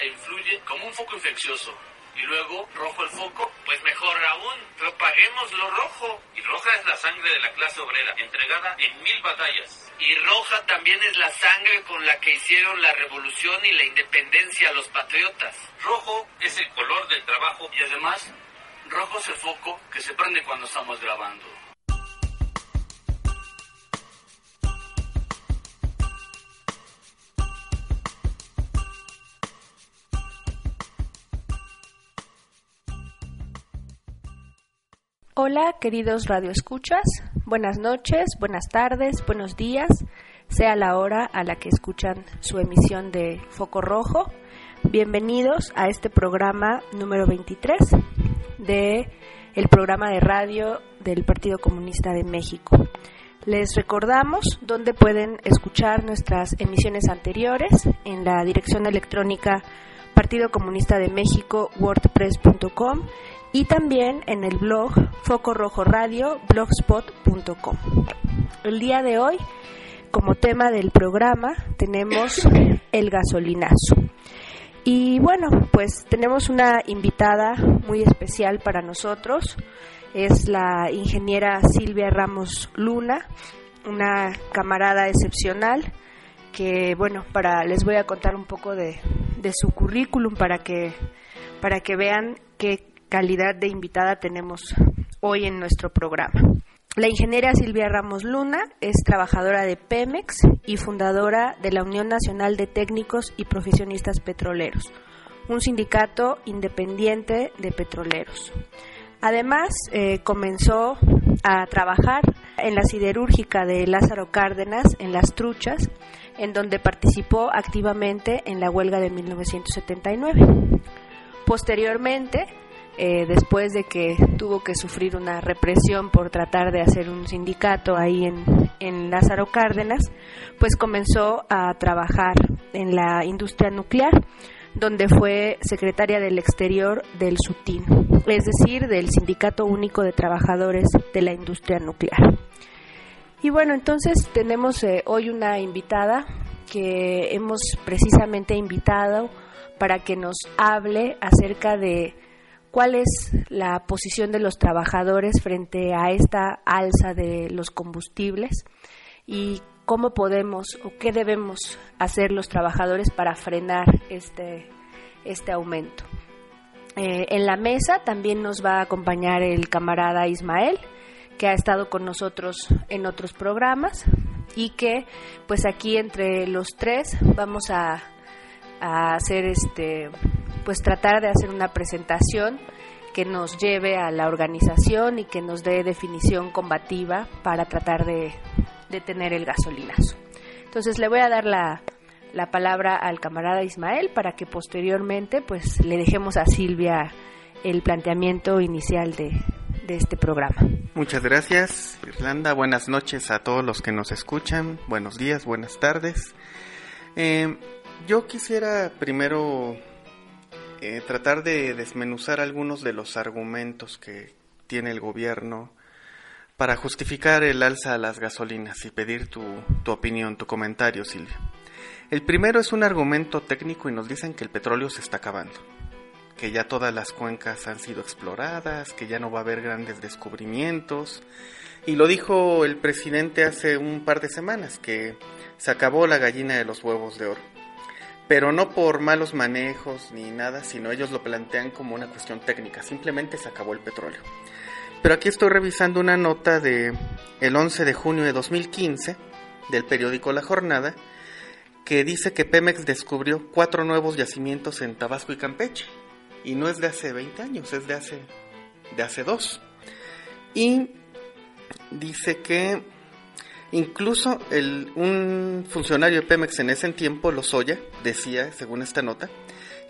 e influye como un foco infeccioso y luego rojo el foco, pues mejor aún, propaguemos lo rojo. Y roja es la sangre de la clase obrera, entregada en mil batallas. Y roja también es la sangre con la que hicieron la revolución y la independencia los patriotas. Rojo es el color del trabajo. Y además, rojo es el foco que se prende cuando estamos grabando. Hola, queridos radioescuchas. Buenas noches, buenas tardes, buenos días, sea la hora a la que escuchan su emisión de Foco Rojo. Bienvenidos a este programa número 23 de el programa de radio del Partido Comunista de México. Les recordamos dónde pueden escuchar nuestras emisiones anteriores en la dirección electrónica Partido Comunista de México wordpress.com y también en el blog Foco Rojo Radio blogspot.com. El día de hoy, como tema del programa, tenemos el gasolinazo. Y bueno, pues tenemos una invitada muy especial para nosotros. Es la ingeniera Silvia Ramos Luna, una camarada excepcional que bueno, para les voy a contar un poco de, de su currículum para que para que vean qué calidad de invitada tenemos hoy en nuestro programa. La ingeniera Silvia Ramos Luna es trabajadora de Pemex y fundadora de la Unión Nacional de Técnicos y Profesionistas Petroleros, un sindicato independiente de petroleros. Además, eh, comenzó a trabajar en la siderúrgica de Lázaro Cárdenas, en Las Truchas, en donde participó activamente en la huelga de 1979. Posteriormente, eh, después de que tuvo que sufrir una represión por tratar de hacer un sindicato ahí en, en Lázaro Cárdenas, pues comenzó a trabajar en la industria nuclear, donde fue secretaria del exterior del SUTIN, es decir, del Sindicato Único de Trabajadores de la Industria Nuclear. Y bueno, entonces tenemos eh, hoy una invitada que hemos precisamente invitado para que nos hable acerca de cuál es la posición de los trabajadores frente a esta alza de los combustibles y cómo podemos o qué debemos hacer los trabajadores para frenar este, este aumento. Eh, en la mesa también nos va a acompañar el camarada Ismael, que ha estado con nosotros en otros programas y que pues aquí entre los tres vamos a, a hacer este pues tratar de hacer una presentación que nos lleve a la organización y que nos dé definición combativa para tratar de detener el gasolinazo. Entonces le voy a dar la, la palabra al camarada Ismael para que posteriormente pues le dejemos a Silvia el planteamiento inicial de, de este programa. Muchas gracias, Irlanda. Buenas noches a todos los que nos escuchan. Buenos días, buenas tardes. Eh, yo quisiera primero eh, tratar de desmenuzar algunos de los argumentos que tiene el gobierno para justificar el alza a las gasolinas y pedir tu, tu opinión, tu comentario, Silvia. El primero es un argumento técnico y nos dicen que el petróleo se está acabando, que ya todas las cuencas han sido exploradas, que ya no va a haber grandes descubrimientos. Y lo dijo el presidente hace un par de semanas, que se acabó la gallina de los huevos de oro pero no por malos manejos ni nada, sino ellos lo plantean como una cuestión técnica, simplemente se acabó el petróleo. Pero aquí estoy revisando una nota de el 11 de junio de 2015 del periódico La Jornada que dice que Pemex descubrió cuatro nuevos yacimientos en Tabasco y Campeche y no es de hace 20 años, es de hace de hace dos. Y dice que Incluso un funcionario de Pemex en ese tiempo, Lozoya, decía, según esta nota,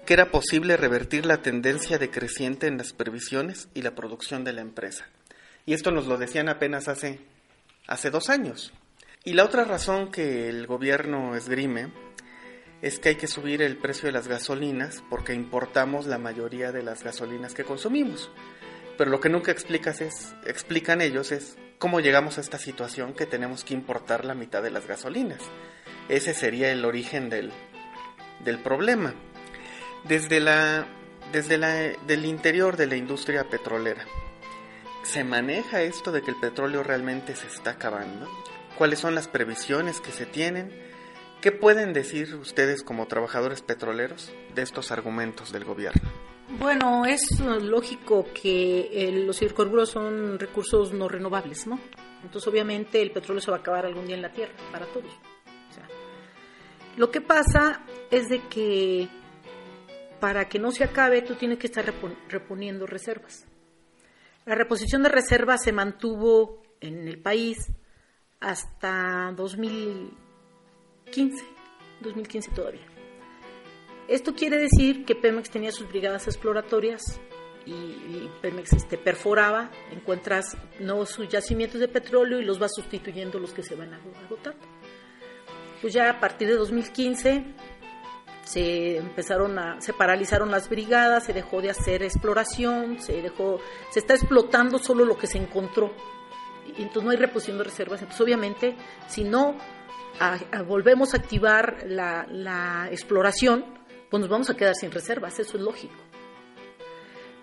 que era posible revertir la tendencia decreciente en las previsiones y la producción de la empresa. Y esto nos lo decían apenas hace, hace dos años. Y la otra razón que el gobierno esgrime es que hay que subir el precio de las gasolinas porque importamos la mayoría de las gasolinas que consumimos. Pero lo que nunca explicas es, explican ellos es cómo llegamos a esta situación que tenemos que importar la mitad de las gasolinas. Ese sería el origen del, del problema. Desde la desde la del interior de la industria petrolera. ¿Se maneja esto de que el petróleo realmente se está acabando? ¿Cuáles son las previsiones que se tienen? ¿Qué pueden decir ustedes como trabajadores petroleros de estos argumentos del gobierno? Bueno, es lógico que eh, los hidrocarburos son recursos no renovables, ¿no? Entonces, obviamente, el petróleo se va a acabar algún día en la Tierra, para todos. lo que pasa es de que para que no se acabe, tú tienes que estar reponiendo reservas. La reposición de reservas se mantuvo en el país hasta 2015, 2015 todavía. Esto quiere decir que Pemex tenía sus brigadas exploratorias y, Pemex este, perforaba, encuentras nuevos yacimientos de petróleo y los va sustituyendo los que se van agotando. Pues ya a partir de 2015 se empezaron a se paralizaron las brigadas, se dejó de hacer exploración, se dejó se está explotando solo lo que se encontró. Y entonces no hay reposición de reservas, entonces obviamente si no volvemos a activar la, la exploración, pues nos vamos a quedar sin reservas, eso es lógico.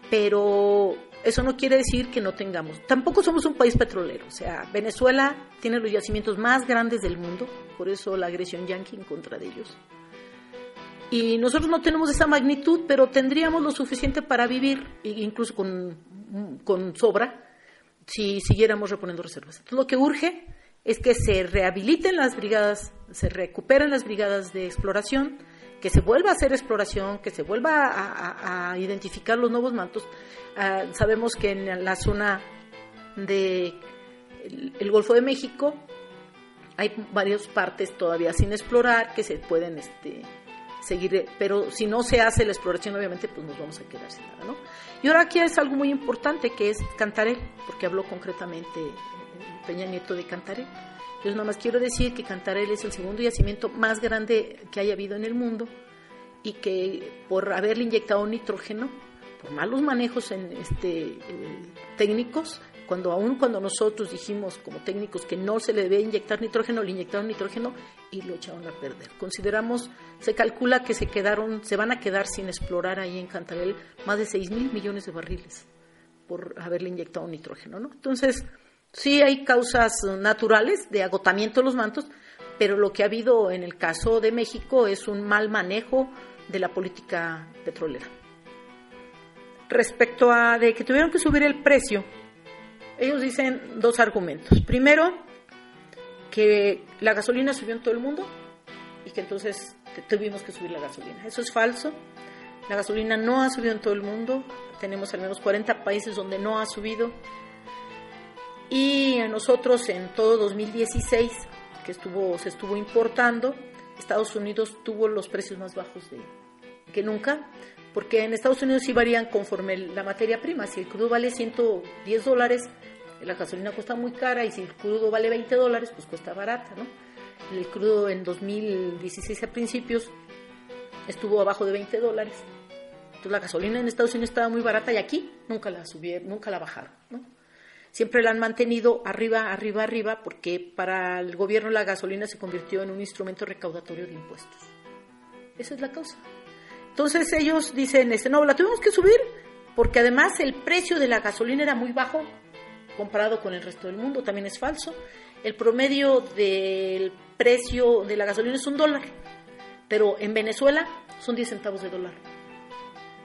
Pero eso no quiere decir que no tengamos. Tampoco somos un país petrolero. O sea, Venezuela tiene los yacimientos más grandes del mundo, por eso la agresión yanqui en contra de ellos. Y nosotros no tenemos esa magnitud, pero tendríamos lo suficiente para vivir, incluso con, con sobra, si siguiéramos reponiendo reservas. Entonces, lo que urge es que se rehabiliten las brigadas, se recuperen las brigadas de exploración, que se vuelva a hacer exploración, que se vuelva a, identificar los nuevos mantos. Ah, sabemos que en la zona del el Golfo de México hay varias partes todavía sin explorar que se pueden este, seguir, pero si no se hace la exploración, obviamente, pues nos vamos a quedar sin nada, ¿no? Y ahora aquí es algo muy importante que es Cantarel, porque habló concretamente Peña Nieto de Cantarel. Yo nada más quiero decir que Cantarel es el segundo yacimiento más grande que haya habido en el mundo y que por haberle inyectado nitrógeno, por malos manejos en este, eh, técnicos, cuando aún cuando nosotros dijimos como técnicos que no se le debe inyectar nitrógeno, le inyectaron nitrógeno y lo echaron a perder. Consideramos, se calcula que se quedaron, se van a quedar sin explorar ahí en Cantarel más de 6 mil millones de barriles por haberle inyectado nitrógeno, ¿no? Entonces, sí hay causas naturales de agotamiento de los mantos, pero lo que ha habido en el caso de México es un mal manejo de la política petrolera. Respecto a de que tuvieron que subir el precio, ellos dicen dos argumentos. Primero, que la gasolina subió en todo el mundo y que entonces tuvimos que subir la gasolina. Eso es falso. La gasolina no ha subido en todo el mundo. Tenemos al menos 40 países donde no ha subido. Y a nosotros en todo 2016, que estuvo, se estuvo importando, Estados Unidos tuvo los precios más bajos de, que nunca, porque en Estados Unidos sí varían conforme la materia prima. Si el crudo vale 110 dólares, la gasolina cuesta muy cara y si el crudo vale 20 dólares, pues cuesta barata, ¿no? El crudo en 2016 a principios estuvo abajo de 20 dólares. Entonces la gasolina en Estados Unidos estaba muy barata y aquí nunca la subieron, nunca la bajaron, ¿no? Siempre la han mantenido arriba, arriba, arriba, porque para el gobierno la gasolina se convirtió en un instrumento recaudatorio de impuestos. Esa es la causa. Entonces ellos dicen, este, no, la tuvimos que subir porque además el precio de la gasolina era muy bajo comparado con el resto del mundo, también es falso. El promedio del precio de la gasolina es un dólar, pero en Venezuela son 10 centavos de dólar.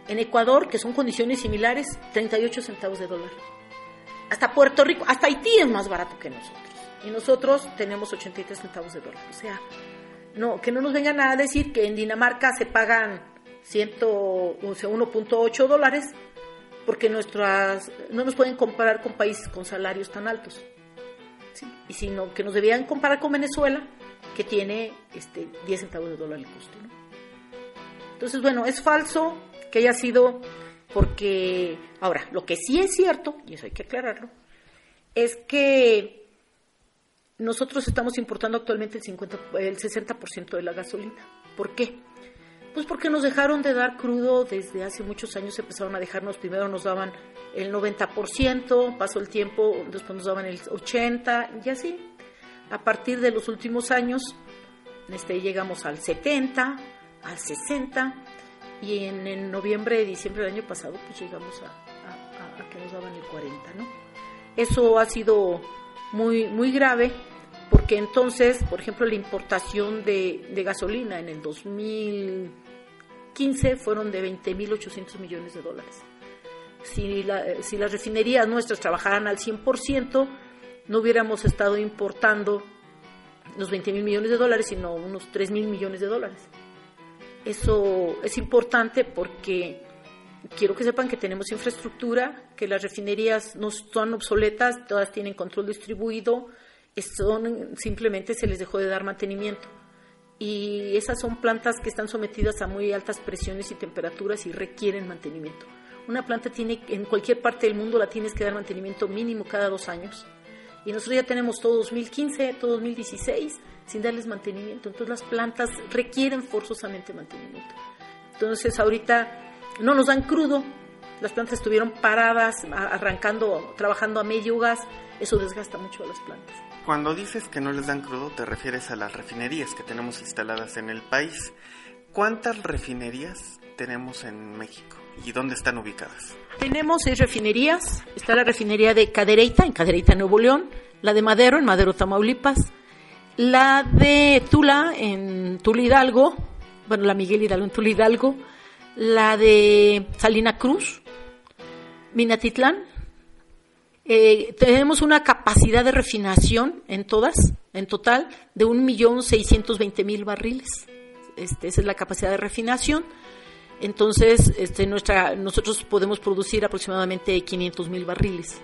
En Ecuador, que son condiciones similares, 38 centavos de dólar. Hasta Puerto Rico, hasta Haití es más barato que nosotros. Y nosotros tenemos 83 centavos de dólar. O sea, no, que no nos vengan a decir que en Dinamarca se pagan 1.8 dólares porque nuestras no nos pueden comparar con países con salarios tan altos. Y sino que nos debían comparar con Venezuela, que tiene este 10 centavos de dólar el costo. Entonces, bueno, es falso que haya sido porque, ahora, lo que sí es cierto, y eso hay que aclararlo, es que nosotros estamos importando actualmente el, 50, el 60% de la gasolina ¿Por qué? Pues porque nos dejaron de dar crudo desde hace muchos años, empezaron a dejarnos, primero nos daban el 90%, pasó el tiempo, después nos daban el 80% y así. A partir de los últimos años, este, llegamos al 70, al 60 y en, en noviembre, diciembre del año pasado, pues llegamos a, a, a, que nos daban el 40, ¿no? Eso ha sido muy, muy grave porque entonces, por ejemplo, la importación de, de gasolina en el 2015 fueron de 20.800 millones de dólares. Si, la, si las refinerías nuestras trabajaran al 100%, no hubiéramos estado importando los 20 mil millones de dólares, sino unos 3 mil millones de dólares. Eso es importante porque quiero que sepan que tenemos infraestructura, que las refinerías no son obsoletas, todas tienen control distribuido, son, simplemente se les dejó de dar mantenimiento. Y esas son plantas que están sometidas a muy altas presiones y temperaturas y requieren mantenimiento. Una planta tiene, en cualquier parte del mundo la tienes que dar mantenimiento mínimo cada dos años. Y nosotros ya tenemos todo 2015, todo 2016 sin darles mantenimiento. Entonces las plantas requieren forzosamente mantenimiento. Entonces ahorita no nos dan crudo, las plantas estuvieron paradas, arrancando, trabajando a medio gas, eso desgasta mucho a las plantas. Cuando dices que no les dan crudo, te refieres a las refinerías que tenemos instaladas en el país. ¿Cuántas refinerías tenemos en México y dónde están ubicadas? Tenemos seis refinerías. Está la refinería de Cadereyta, en Cadereyta, Nuevo León. La de Madero, en Madero, Tamaulipas. La de Tula, en Tula Hidalgo. Bueno, la Miguel Hidalgo, en Tula Hidalgo. La de Salina Cruz, Minatitlán. Eh, tenemos una capacidad de refinación en todas, en total, de 1.620.000 barriles. Este, esa es la capacidad de refinación. Entonces, este, nuestra, nosotros podemos producir aproximadamente 500.000 barriles.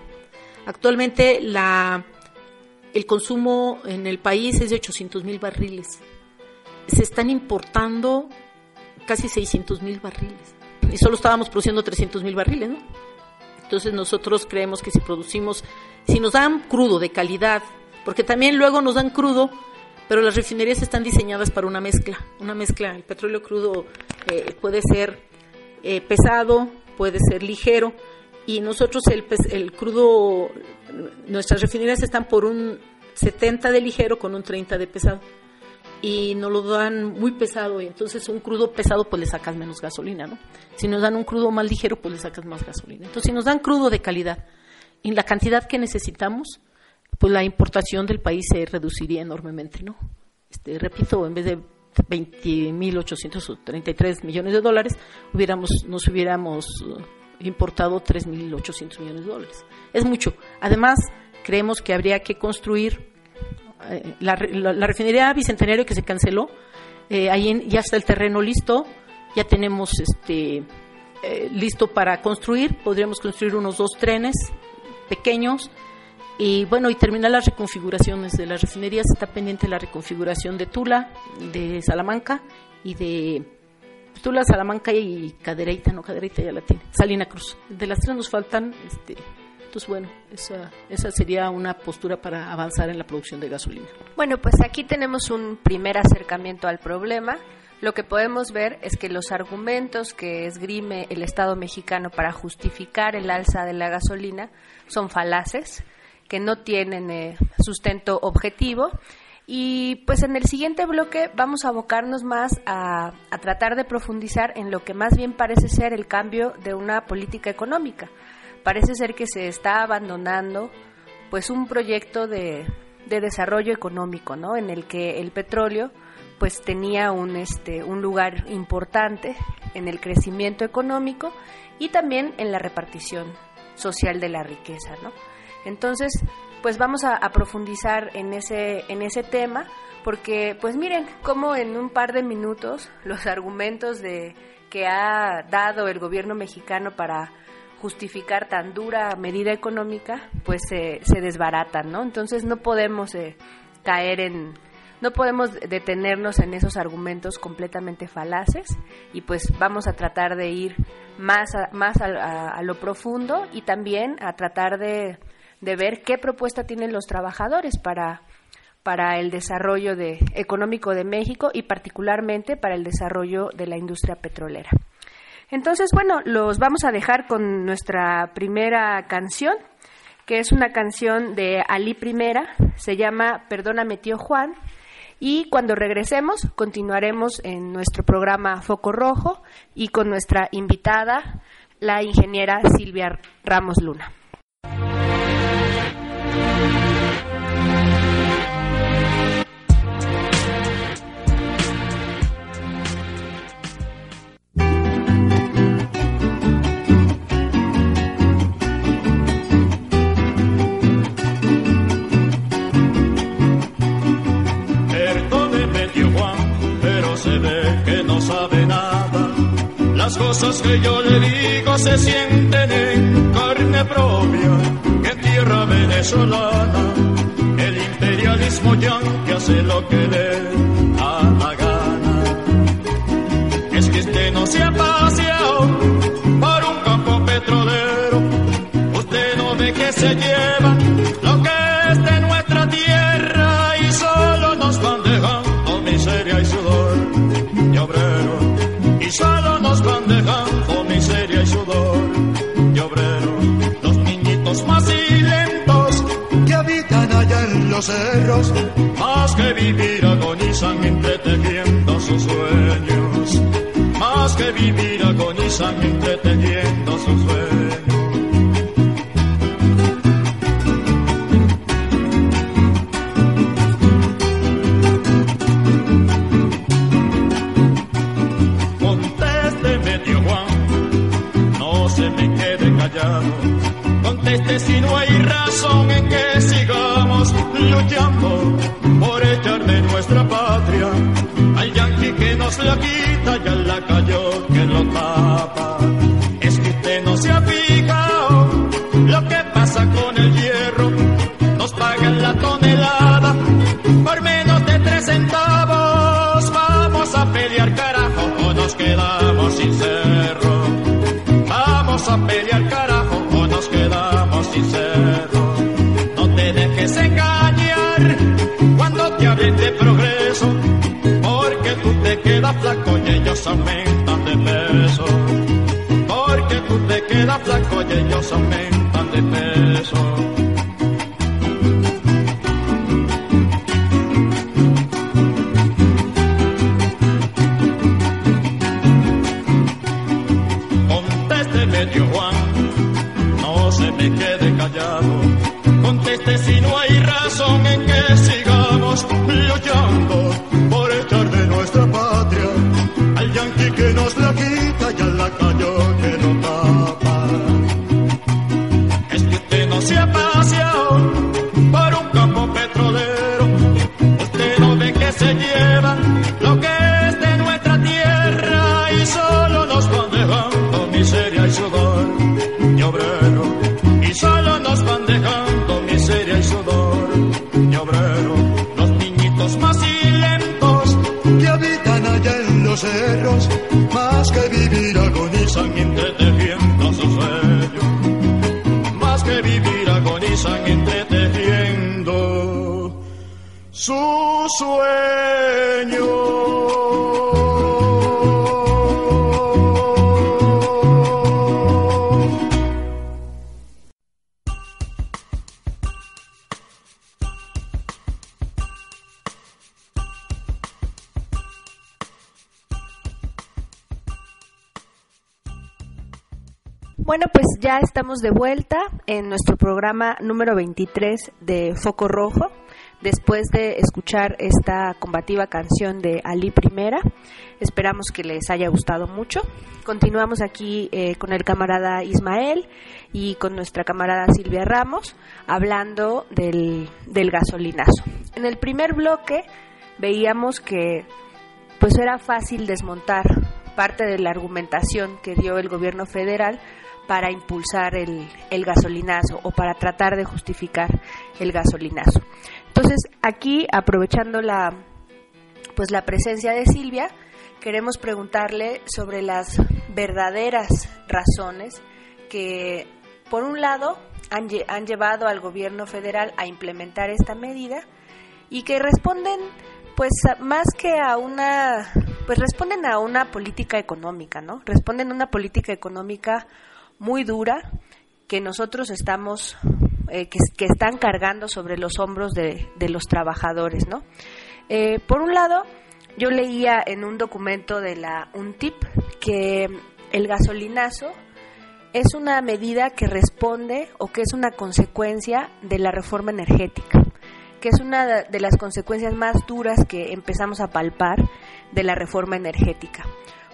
Actualmente, la, el consumo en el país es de 800.000 barriles. Se están importando casi 600.000 barriles. Y solo estábamos produciendo 300.000 barriles, ¿no? Entonces nosotros creemos que si producimos, si nos dan crudo de calidad, porque también luego nos dan crudo, pero las refinerías están diseñadas para una mezcla, una mezcla. El petróleo crudo eh, puede ser eh, pesado, puede ser ligero, y nosotros el, el crudo, nuestras refinerías están por un 70 de ligero con un 30 de pesado y nos lo dan muy pesado y entonces un crudo pesado pues le sacas menos gasolina, ¿no? Si nos dan un crudo más ligero pues le sacas más gasolina. Entonces si nos dan crudo de calidad y la cantidad que necesitamos, pues la importación del país se reduciría enormemente, ¿no? Este, repito, en vez de 20.833 millones de dólares, hubiéramos, nos hubiéramos importado 3.800 millones de dólares. Es mucho. Además, creemos que habría que construir eh, la, refinería Bicentenario que se canceló, eh, ahí ya está el terreno listo, ya tenemos este eh, listo para construir, podríamos construir unos dos trenes pequeños y bueno, y terminar las reconfiguraciones de las refinerías, está pendiente la reconfiguración de Tula, de Salamanca y de Tula, Salamanca y Cadereyta, no Cadereyta ya la tiene, Salina Cruz. De las tres nos faltan este, entonces, bueno, esa, esa sería una postura para avanzar en la producción de gasolina. Bueno, pues aquí tenemos un primer acercamiento al problema. Lo que podemos ver es que los argumentos que esgrime el Estado mexicano para justificar el alza de la gasolina son falaces, que no tienen eh, sustento objetivo. Y pues en el siguiente bloque vamos a abocarnos más a, tratar de profundizar en lo que más bien parece ser el cambio de una política económica parece ser que se está abandonando pues un proyecto de, de desarrollo económico, ¿no? En el que el petróleo pues tenía un este un lugar importante en el crecimiento económico y también en la repartición social de la riqueza, ¿no? Entonces, pues vamos a, profundizar en ese en ese tema porque pues miren cómo en un par de minutos los argumentos de que ha dado el gobierno mexicano para justificar tan dura medida económica, pues se desbaratan, ¿no? Entonces no podemos eh, caer en, no podemos detenernos en esos argumentos completamente falaces y pues vamos a tratar de ir más a, más a lo profundo y también a tratar de, de, ver qué propuesta tienen los trabajadores para para el desarrollo de, económico de México y particularmente para el desarrollo de la industria petrolera. Entonces, bueno, los vamos a dejar con nuestra primera canción, que es una canción de Ali Primera, se llama Perdóname tío Juan, y cuando regresemos continuaremos en nuestro programa Foco Rojo y con nuestra invitada, la ingeniera Silvia Ramos Luna. Cosas que yo le digo se sienten en carne propia, en tierra venezolana. El imperialismo que hace lo que le cerros, más que vivir agonizan entreteniendo sus sueños, más que vivir agonizan entreteniendo sus sueños. Conteste si no hay razón en que sigamos por echar de nuestra patria al yanqui que nos la quita y al lacayo que lo tapa. Flaco y ellos de vuelta en nuestro programa número 23 de Foco Rojo, después de escuchar esta combativa canción de Ali Primera. Esperamos que les haya gustado mucho. Continuamos aquí eh, con el camarada Ismael y con nuestra camarada Silvia Ramos hablando del, del gasolinazo. En el primer bloque veíamos que pues era fácil desmontar parte de la argumentación que dio el gobierno federal para impulsar el, gasolinazo o para tratar de justificar el gasolinazo. Entonces, aquí, aprovechando la, pues, la presencia de Silvia, queremos preguntarle sobre las verdaderas razones que, por un lado, han, han llevado al gobierno federal a implementar esta medida y que responden pues más que a una pues responden a una política económica, ¿no? Responden a una política económica muy dura que nosotros estamos eh, que, están cargando sobre los hombros de, de los trabajadores, ¿no? Eh, por un lado, yo leía en un documento de la UNTIP que el gasolinazo es una medida que responde o que es una consecuencia de la reforma energética, que es una de las consecuencias más duras que empezamos a palpar de la reforma energética,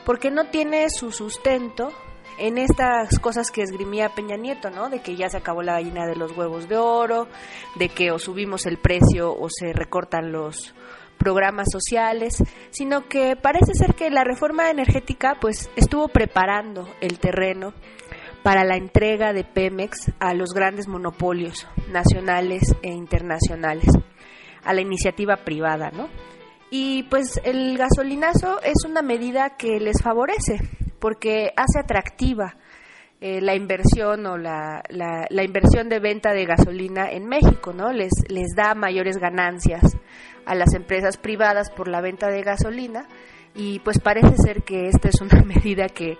porque no tiene su sustento en estas cosas que esgrimía Peña Nieto, ¿no? De que ya se acabó la gallina de los huevos de oro, de que o subimos el precio o se recortan los programas sociales, sino que parece ser que la reforma energética pues estuvo preparando el terreno para la entrega de Pemex a los grandes monopolios nacionales e internacionales, a la iniciativa privada, ¿no? Y pues el gasolinazo es una medida que les favorece porque hace atractiva eh, la inversión o la, la, la, inversión de venta de gasolina en México, ¿no? Les, les da mayores ganancias a las empresas privadas por la venta de gasolina y pues parece ser que esta es una medida que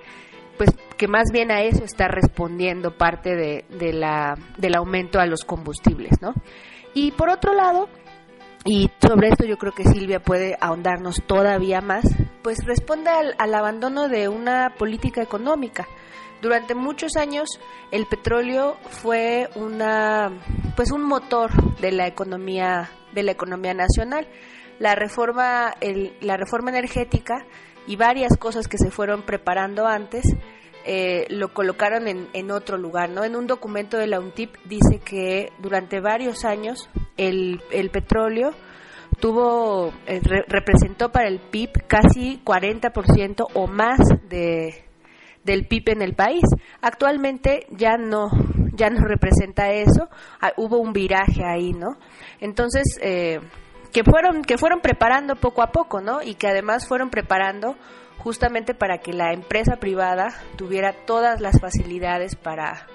pues que más bien a eso está respondiendo parte de, de la, del aumento a los combustibles, ¿no? Y por otro lado, y sobre esto yo creo que Silvia puede ahondarnos todavía más, pues responde al, al abandono de una política económica. Durante muchos años el petróleo fue una pues un motor de la economía de la economía nacional. La reforma el, la reforma energética y varias cosas que se fueron preparando antes eh, lo colocaron en, en, otro lugar, ¿no? En un documento de la UNTIP dice que durante varios años el, el petróleo tuvo eh, re, representó para el PIB casi 40% o más de del PIB en el país. Actualmente ya no ya no representa eso. Ah, hubo un viraje ahí, ¿no? Entonces eh, que fueron que fueron preparando poco a poco, ¿no? Y que además fueron preparando justamente para que la empresa privada tuviera todas las facilidades para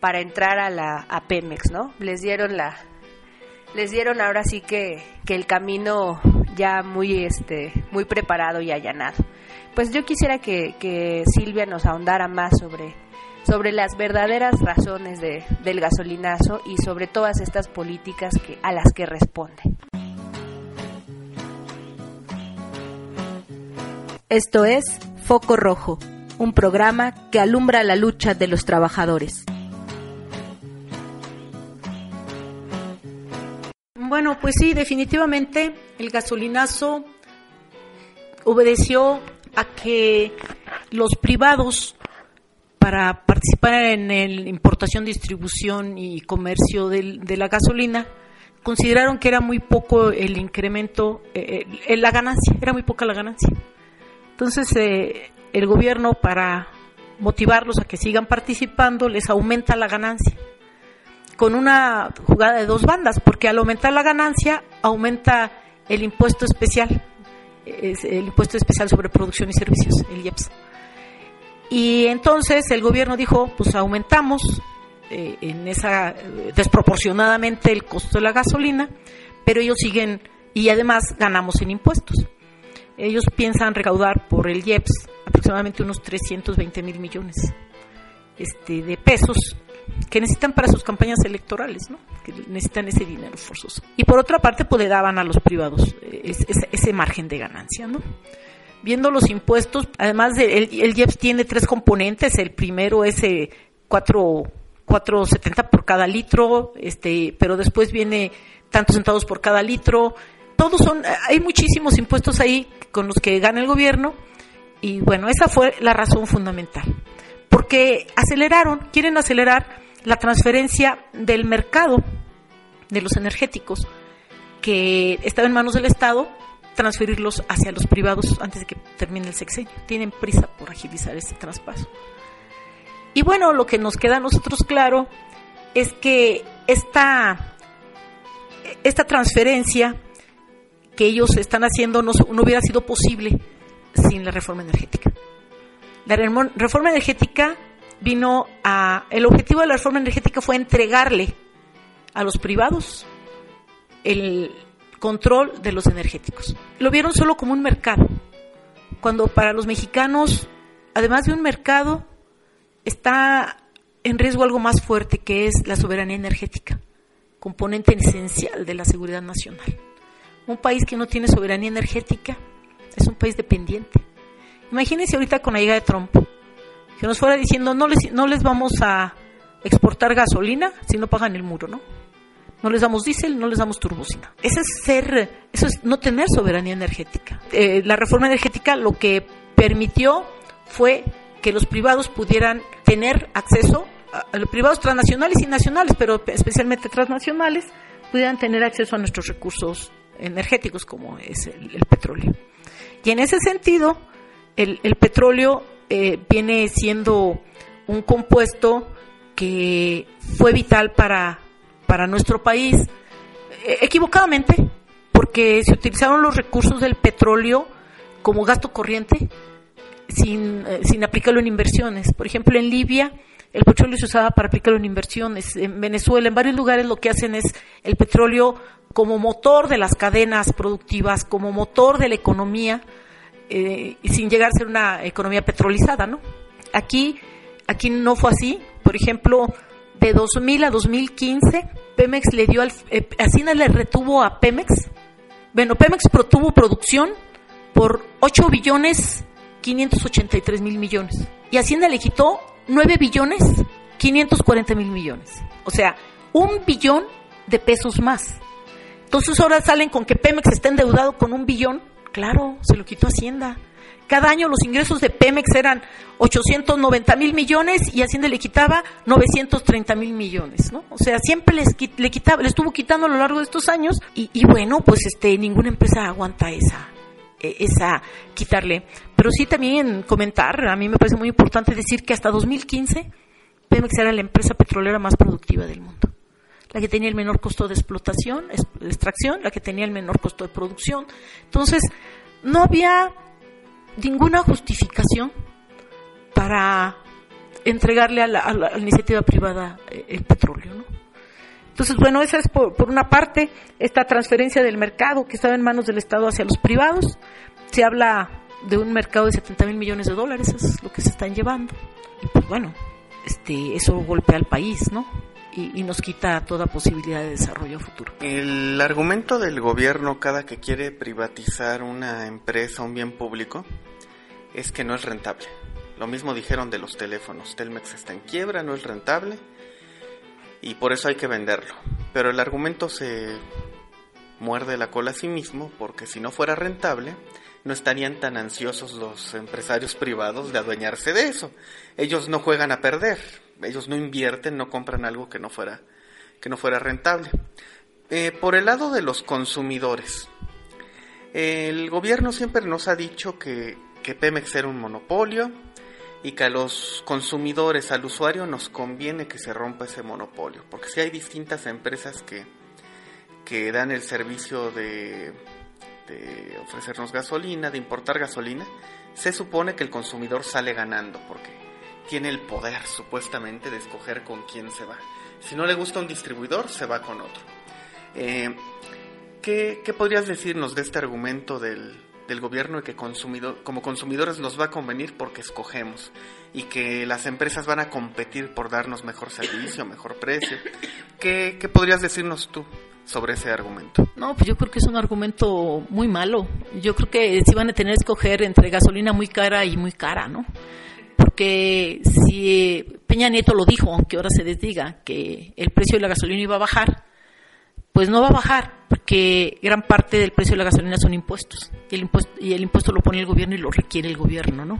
para entrar a la a Pemex, ¿no? Les dieron la les dieron ahora sí que, que el camino ya muy este muy preparado y allanado. Pues yo quisiera que, que Silvia nos ahondara más sobre sobre las verdaderas razones de, del gasolinazo y sobre todas estas políticas que, a las que responde. Esto es Foco Rojo, un programa que alumbra la lucha de los trabajadores. Bueno, pues sí, definitivamente el gasolinazo obedeció a que los privados para participar en la importación, distribución y comercio de, la gasolina consideraron que era muy poco el incremento, eh, eh, la ganancia, era muy poca la ganancia. Entonces, eh, el gobierno, para motivarlos a que sigan participando, les aumenta la ganancia con una jugada de dos bandas, porque al aumentar la ganancia, aumenta el impuesto especial, es el impuesto especial sobre producción y servicios, el IEPS. Y entonces el gobierno dijo, pues aumentamos eh, en esa desproporcionadamente el costo de la gasolina, pero ellos siguen y además ganamos en impuestos. Ellos piensan recaudar por el IEPS aproximadamente unos 320 mil millones este, de pesos que necesitan para sus campañas electorales, ¿no? que necesitan ese dinero forzoso. Y por otra parte, pues le daban a los privados eh, ese, margen de ganancia. ¿no? Viendo los impuestos, además de, el, el IEPS tiene tres componentes. El primero es eh, 4, 4.70 por cada litro, este, pero después viene tantos centavos por cada litro, todos son, hay muchísimos impuestos ahí con los que gana el gobierno y bueno, esa fue la razón fundamental. Porque aceleraron, quieren acelerar la transferencia del mercado de los energéticos que estaba en manos del Estado, transferirlos hacia los privados antes de que termine el sexenio. Tienen prisa por agilizar este traspaso. Y bueno, lo que nos queda a nosotros claro es que esta, esta transferencia que ellos están haciendo no, no hubiera sido posible sin la reforma energética. La reforma energética vino a... El objetivo de la reforma energética fue entregarle a los privados el control de los energéticos. Lo vieron solo como un mercado, cuando para los mexicanos, además de un mercado, está en riesgo algo más fuerte que es la soberanía energética, componente esencial de la seguridad nacional. Un país que no tiene soberanía energética es un país dependiente. Imagínense ahorita con la llegada de Trump, que nos fuera diciendo no les, no les vamos a exportar gasolina si no pagan el muro, ¿no? No les damos diésel, no les damos turbocina. Ese es ser, eso es no tener soberanía energética. Eh, la reforma energética lo que permitió fue que los privados pudieran tener acceso, los privados transnacionales y nacionales, pero especialmente transnacionales, pudieran tener acceso a nuestros recursos energéticos como es el, petróleo. Y en ese sentido, el, petróleo eh, viene siendo un compuesto que fue vital para, para nuestro país, eh, equivocadamente, porque se utilizaron los recursos del petróleo como gasto corriente sin, eh, sin aplicarlo en inversiones. Por ejemplo, en Libia el petróleo se usaba para aplicarlo en inversiones. En Venezuela, en varios lugares lo que hacen es el petróleo como motor de las cadenas productivas, como motor de la economía, eh, sin llegar a ser una economía petrolizada, ¿no? Aquí, aquí no fue así. Por ejemplo, de 2000 a 2015, Pemex le dio, al, eh, Hacienda le retuvo a Pemex. Bueno, Pemex protuvo producción por 8 billones 583 mil millones. Y Hacienda le quitó 9 billones 540 mil millones. O sea, un billón de pesos más. Entonces ahora salen con que Pemex está endeudado con un billón. Claro, se lo quitó Hacienda. Cada año los ingresos de Pemex eran 890 mil millones y Hacienda le quitaba 930 mil millones, ¿no? O sea, siempre les le quitaba, le estuvo quitando a lo largo de estos años y, y bueno, pues este ninguna empresa aguanta esa e, esa quitarle. Pero sí también comentar, a mí me parece muy importante decir que hasta 2015 Pemex era la empresa petrolera más productiva del mundo la que tenía el menor costo de explotación, de extracción, la que tenía el menor costo de producción. Entonces, no había ninguna justificación para entregarle a la, iniciativa privada eh, el petróleo. ¿no? Entonces, bueno, esa es por, por, una parte esta transferencia del mercado que estaba en manos del Estado hacia los privados. Se habla de un mercado de 70 mil millones de dólares, eso es lo que se están llevando. Y pues bueno, este, eso golpea al país, ¿no? Y, nos quita toda posibilidad de desarrollo futuro. El argumento del gobierno cada que quiere privatizar una empresa, un bien público, es que no es rentable. Lo mismo dijeron de los teléfonos. Telmex está en quiebra, no es rentable y por eso hay que venderlo. Pero el argumento se muerde la cola a sí mismo porque si no fuera rentable, no estarían tan ansiosos los empresarios privados de adueñarse de eso. Ellos no juegan a perder, ellos no invierten, no compran algo que no fuera, que no fuera rentable. Eh, por el lado de los consumidores, el gobierno siempre nos ha dicho que, que Pemex era un monopolio y que a los consumidores, al usuario, nos conviene que se rompa ese monopolio, porque si hay distintas empresas que, que dan el servicio de, de ofrecernos gasolina, de importar gasolina, se supone que el consumidor sale ganando, porque tiene el poder supuestamente de escoger con quién se va. Si no le gusta un distribuidor, se va con otro. Eh, ¿qué, podrías decirnos de este argumento del, del gobierno de que consumidor, como consumidores nos va a convenir porque escogemos y que las empresas van a competir por darnos mejor servicio, mejor precio? ¿Qué, qué podrías decirnos tú? sobre ese argumento? No, pues yo creo que es un argumento muy malo. Yo creo que si van a tener que escoger entre gasolina muy cara y muy cara, ¿no? Porque si Peña Nieto lo dijo, aunque ahora se desdiga, que el precio de la gasolina iba a bajar, pues no va a bajar, porque gran parte del precio de la gasolina son impuestos, y el impuesto, y el impuesto lo pone el gobierno y lo requiere el gobierno, ¿no?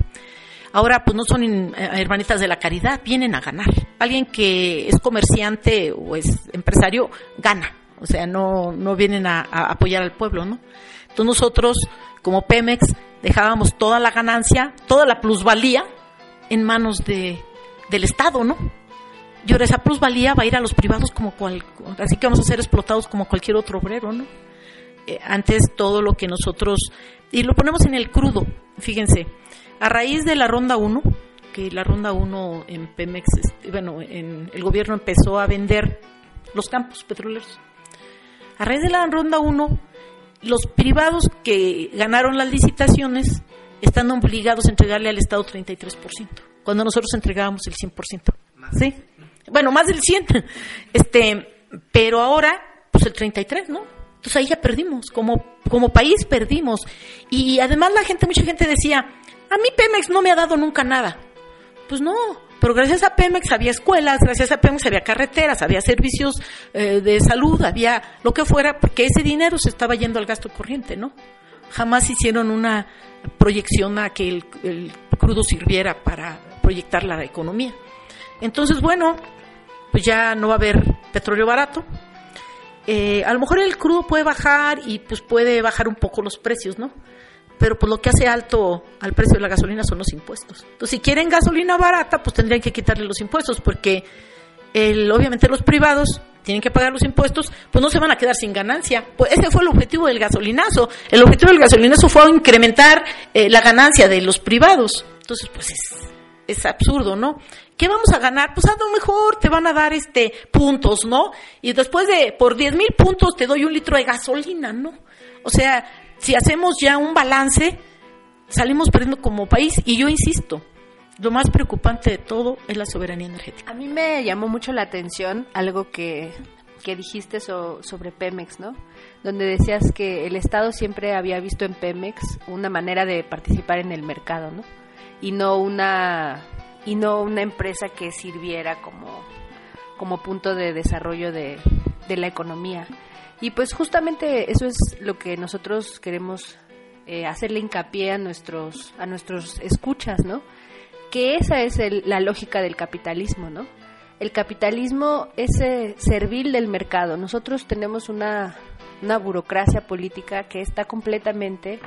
Ahora, pues no son eh, hermanitas de la caridad, vienen a ganar. Alguien que es comerciante o es empresario, gana. O sea, no, no vienen a, a apoyar al pueblo, ¿no? Entonces nosotros, como Pemex, dejábamos toda la ganancia, toda la plusvalía en manos de, del Estado, ¿no? Y ahora esa plusvalía va a ir a los privados como cual, así que vamos a ser explotados como cualquier otro obrero, ¿no? Eh, antes todo lo que nosotros, y lo ponemos en el crudo, fíjense, a raíz de la ronda 1, que la ronda 1 en Pemex, este, bueno, en, el gobierno empezó a vender los campos petroleros. A raíz de la ronda 1, los privados que ganaron las licitaciones están obligados a entregarle al Estado 33%, cuando nosotros entregábamos el 100%. ¿Sí? Bueno, más del 100. Este, pero ahora, pues el 33, ¿no? Entonces ahí ya perdimos, como, como país perdimos. Y además la gente, mucha gente decía, a mí Pemex no me ha dado nunca nada. Pues no, pero gracias a Pemex había escuelas, gracias a Pemex había carreteras, había servicios eh, de salud, había lo que fuera, porque ese dinero se estaba yendo al gasto corriente, ¿no? Jamás hicieron una proyección a que el, crudo sirviera para proyectar la economía. Entonces, bueno, pues ya no va a haber petróleo barato. Eh, a lo mejor el crudo puede bajar y pues puede bajar un poco los precios, ¿no? Pero pues lo que hace alto al precio de la gasolina son los impuestos. Entonces, si quieren gasolina barata, pues tendrían que quitarle los impuestos, porque el, obviamente los privados tienen que pagar los impuestos, pues no se van a quedar sin ganancia. Pues ese fue el objetivo del gasolinazo. El objetivo del gasolinazo fue incrementar eh, la ganancia de los privados. Entonces, pues es, es absurdo, ¿no? ¿Qué vamos a ganar? Pues a lo mejor te van a dar este puntos, ¿no? Y después de por 10 mil puntos te doy un litro de gasolina, ¿no? O sea, si hacemos ya un balance, salimos perdiendo como país. Y yo insisto, lo más preocupante de todo es la soberanía energética. A mí me llamó mucho la atención algo que, que dijiste so- sobre Pemex, ¿no? Donde decías que el Estado siempre había visto en Pemex una manera de participar en el mercado, ¿no? Y no una y no una empresa que sirviera como como punto de desarrollo de, de la economía. Y pues justamente eso es lo que nosotros queremos eh, hacerle hincapié a nuestros a nuestros escuchas, ¿no? Que esa es el- la lógica del capitalismo, ¿no? El capitalismo es eh, servil del mercado. Nosotros tenemos una, una burocracia política que está completamente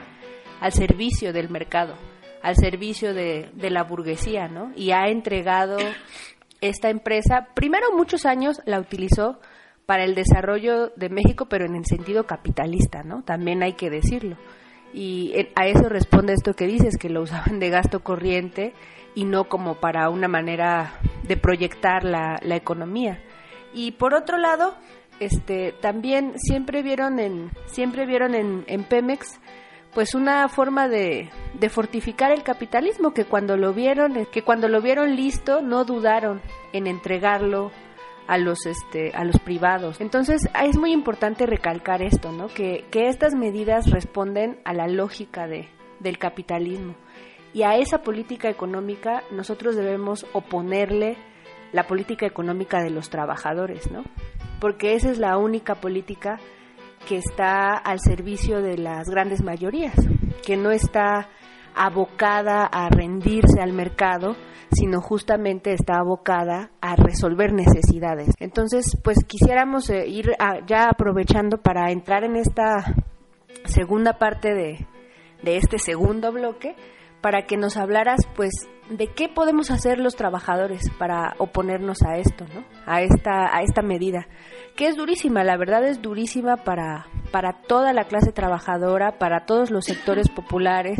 al servicio del mercado, al servicio de, de la burguesía, ¿no? Y ha entregado esta empresa, primero muchos años la utilizó para el desarrollo de México, pero en el sentido capitalista, ¿no? También hay que decirlo. Y eh, a eso responde esto que dices, que lo usaban de gasto corriente y no como para una manera de proyectar la, la economía. Y por otro lado, este, también siempre vieron en, siempre vieron en, en Pemex pues una forma de, de fortificar el capitalismo que cuando lo vieron que cuando lo vieron listo no dudaron en entregarlo a los este a los privados. Entonces es muy importante recalcar esto no que, que estas medidas responden a la lógica de, del capitalismo y a esa política económica nosotros debemos oponerle la política económica de los trabajadores no porque esa es la única política que está al servicio de las grandes mayorías, que no está abocada a rendirse al mercado, sino justamente está abocada a resolver necesidades. Entonces, pues quisiéramos eh, ir ya aprovechando para entrar en esta segunda parte de, de este segundo bloque, para que nos hablaras, pues, de qué podemos hacer los trabajadores para oponernos a esto, ¿no? A esta, a esta medida, que es durísima, la verdad es durísima para, para toda la clase trabajadora, para todos los sectores populares,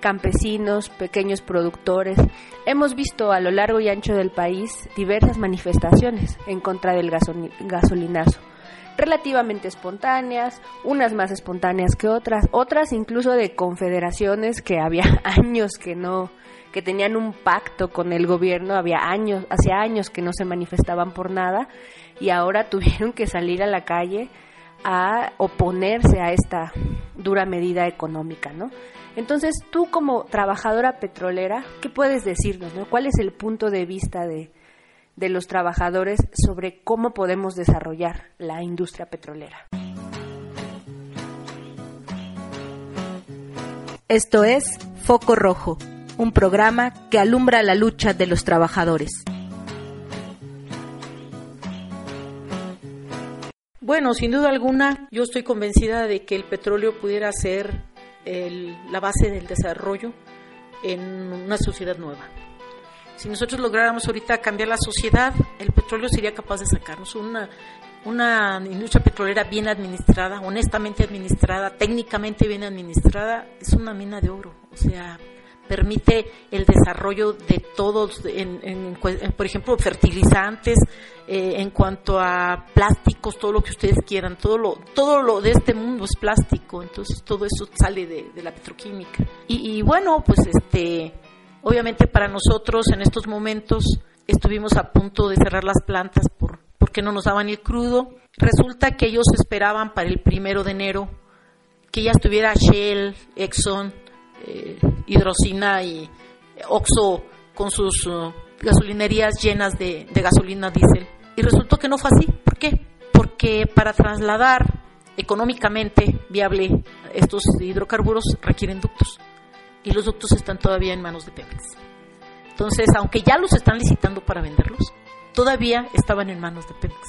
campesinos, pequeños productores. Hemos visto a lo largo y ancho del país diversas manifestaciones en contra del gasoli- gasolinazo relativamente espontáneas, unas más espontáneas que otras, otras incluso de confederaciones que había años que no que tenían un pacto con el gobierno, había años, hace años que no se manifestaban por nada y ahora tuvieron que salir a la calle a oponerse a esta dura medida económica, ¿no? Entonces, tú como trabajadora petrolera, ¿qué puedes decirnos, no? ¿Cuál es el punto de vista de, de los trabajadores sobre cómo podemos desarrollar la industria petrolera. Esto es Foco Rojo, un programa que alumbra la lucha de los trabajadores. Bueno, sin duda alguna, yo estoy convencida de que el petróleo pudiera ser el- la base del desarrollo en una sociedad nueva. Si nosotros lográramos ahorita cambiar la sociedad, el petróleo sería capaz de sacarnos una, una industria petrolera bien administrada, honestamente administrada, técnicamente bien administrada, es una mina de oro. O sea, permite el desarrollo de todos, en, en, por ejemplo, fertilizantes, eh, en cuanto a plásticos, todo lo que ustedes quieran, todo lo, todo lo de este mundo es plástico, entonces todo eso sale de, de la petroquímica. Y, y bueno, pues este, obviamente para nosotros en estos momentos estuvimos a punto de cerrar las plantas por, porque no nos daban el crudo. Resulta que ellos esperaban para el primero de enero que ya estuviera Shell, Exxon, eh, Hidrocina y Oxo con sus uh, gasolinerías llenas de, de gasolina diésel. Y resultó que no fue así. ¿Por qué? Porque para trasladar económicamente viable estos hidrocarburos requieren ductos. Y los ductos están todavía en manos de Pemex. Entonces, aunque ya los están licitando para venderlos, todavía estaban en manos de Pemex.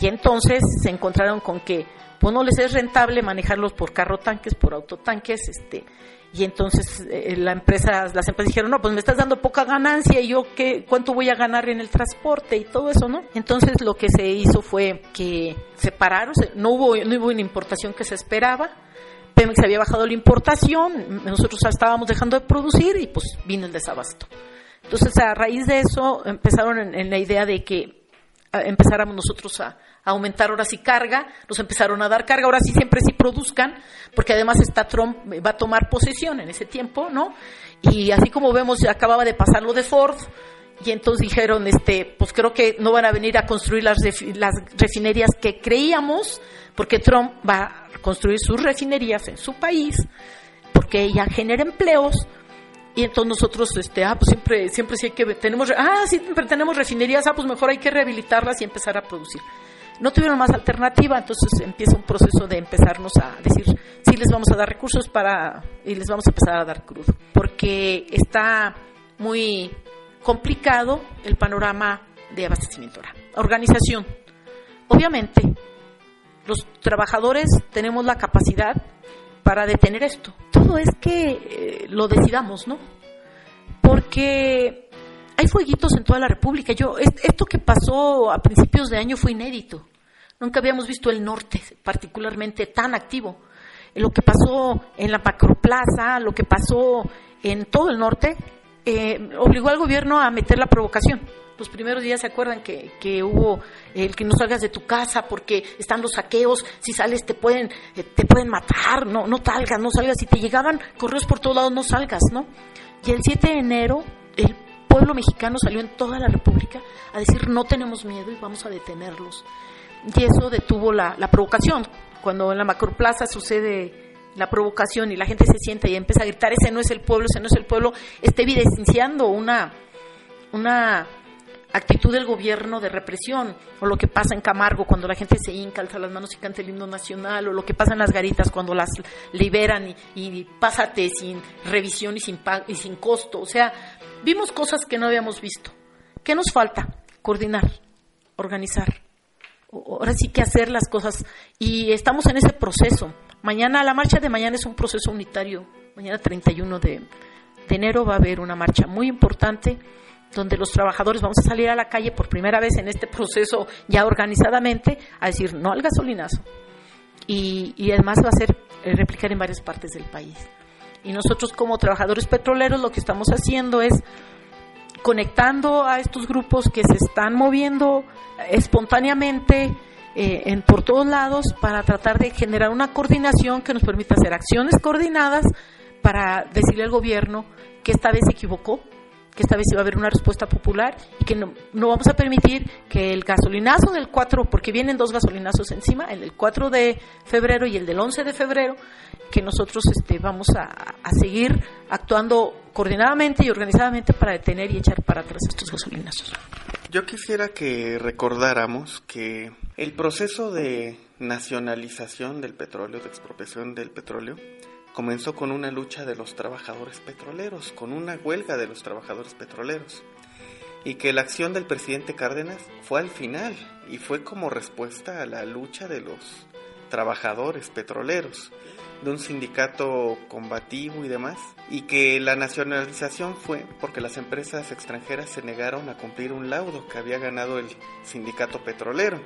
Y entonces se encontraron con que pues no les es rentable manejarlos por carro tanques, por autotanques, este, y entonces eh, la empresa, las empresas dijeron, no, pues me estás dando poca ganancia y yo qué, cuánto voy a ganar en el transporte y todo eso, ¿no? Entonces lo que se hizo fue que se pararon, no hubo, no hubo una importación que se esperaba, Pemex había bajado la importación, nosotros estábamos dejando de producir y pues vino el desabasto. Entonces a raíz de eso empezaron en la idea de que empezáramos nosotros a, aumentar ahora sí carga, nos empezaron a dar carga, ahora sí siempre sí produzcan, porque además está Trump, va a tomar posesión en ese tiempo, ¿no? Y así como vemos, acababa de pasar lo de Ford, y entonces dijeron, este, pues creo que no van a venir a construir las, las refinerías que creíamos, porque Trump va construir sus refinerías en su país, porque ella genera empleos, y entonces nosotros, este, ah, pues siempre, siempre sí hay que, tenemos, ah, sí, tenemos refinerías, ah, pues mejor hay que rehabilitarlas y empezar a producir. No tuvieron más alternativa, entonces empieza un proceso de empezarnos a decir, sí les vamos a dar recursos para, y les vamos a empezar a dar crudo, porque está muy complicado el panorama de abastecimiento. Organización. Obviamente, los trabajadores tenemos la capacidad para detener esto. Todo es que eh, lo decidamos, ¿no? Porque hay fueguitos en toda la República. Yo, esto que pasó a principios de año fue inédito. Nunca habíamos visto el norte particularmente tan activo. Lo que pasó en la Macroplaza, lo que pasó en todo el norte, eh, obligó al gobierno a meter la provocación los primeros días se acuerdan que, que, hubo el que no salgas de tu casa porque están los saqueos, si sales te pueden, eh, te pueden matar, no, no salgas, no salgas, si te llegaban correos por todos lados, no salgas, ¿no? Y el 7 de enero el pueblo mexicano salió en toda la República a decir no tenemos miedo y vamos a detenerlos. Y eso detuvo la, la provocación. Cuando en la macroplaza sucede la provocación y la gente se sienta y empieza a gritar, ese no es el pueblo, ese no es el pueblo, está evidenciando una, una actitud del gobierno de represión, o lo que pasa en Camargo cuando la gente se hinca, alza las manos y canta el himno nacional, o lo que pasa en las garitas cuando las liberan y, pásate sin revisión y sin, y sin costo. O sea, vimos cosas que no habíamos visto. ¿Qué nos falta? Coordinar, organizar. Ahora sí que hacer las cosas. Y estamos en ese proceso. Mañana, la marcha de mañana es un proceso unitario. Mañana 31 de, de enero va a haber una marcha muy importante donde los trabajadores vamos a salir a la calle por primera vez en este proceso ya organizadamente a decir no al gasolinazo. Y, y además va a ser eh, replicar en varias partes del país. Y nosotros como trabajadores petroleros lo que estamos haciendo es conectando a estos grupos que se están moviendo espontáneamente eh, en, por todos lados para tratar de generar una coordinación que nos permita hacer acciones coordinadas para decirle al gobierno que esta vez se equivocó, que esta vez iba a haber una respuesta popular y que no, vamos a permitir que el gasolinazo del 4, porque vienen dos gasolinazos encima, el del 4 de febrero y el del 11 de febrero, que nosotros este, vamos a, a seguir actuando coordinadamente y organizadamente para detener y echar para atrás estos gasolinazos. Yo quisiera que recordáramos que el proceso de nacionalización del petróleo, de expropiación del petróleo, comenzó con una lucha de los trabajadores petroleros, con una huelga de los trabajadores petroleros, y que la acción del presidente Cárdenas fue al final y fue como respuesta a la lucha de los trabajadores petroleros, de un sindicato combativo y demás, y que la nacionalización fue porque las empresas extranjeras se negaron a cumplir un laudo que había ganado el sindicato petrolero.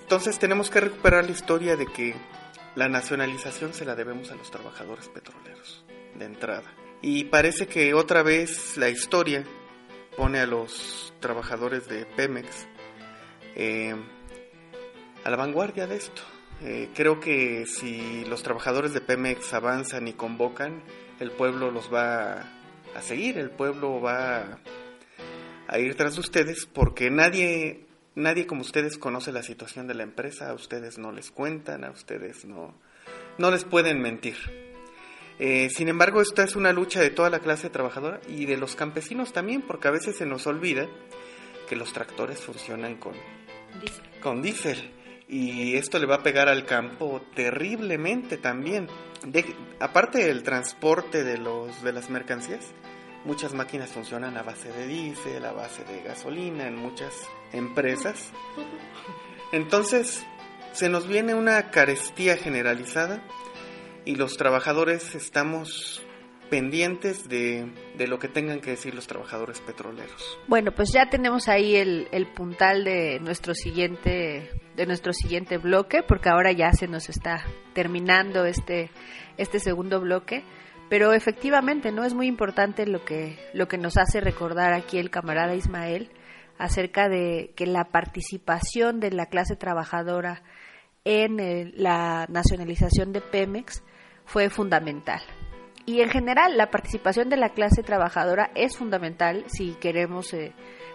Entonces tenemos que recuperar la historia de que la nacionalización se la debemos a los trabajadores petroleros, de entrada. Y parece que otra vez la historia pone a los trabajadores de Pemex eh, a la vanguardia de esto. Eh, creo que si los trabajadores de Pemex avanzan y convocan, el pueblo los va a seguir, el pueblo va a ir tras ustedes porque nadie nadie como ustedes conoce la situación de la empresa, a ustedes no les cuentan, a ustedes no no les pueden mentir. Eh, sin embargo, esta es una lucha de toda la clase trabajadora y de los campesinos también, porque a veces se nos olvida que los tractores funcionan con con diésel y esto le va a pegar al campo terriblemente también. aparte del transporte de, los, de las mercancías, muchas máquinas funcionan a base de diésel, a base de gasolina en muchas empresas. Entonces, se nos viene una carestía generalizada y los trabajadores estamos pendientes de, lo que tengan que decir los trabajadores petroleros. Bueno, pues ya tenemos ahí el, el puntal de nuestro siguiente de nuestro siguiente bloque, porque ahora ya se nos está terminando este este segundo bloque, pero efectivamente no es muy importante lo que lo que nos hace recordar aquí el camarada Ismael acerca de que la participación de la clase trabajadora en la nacionalización de Pemex fue fundamental. Y en general, la participación de la clase trabajadora es fundamental si queremos eh,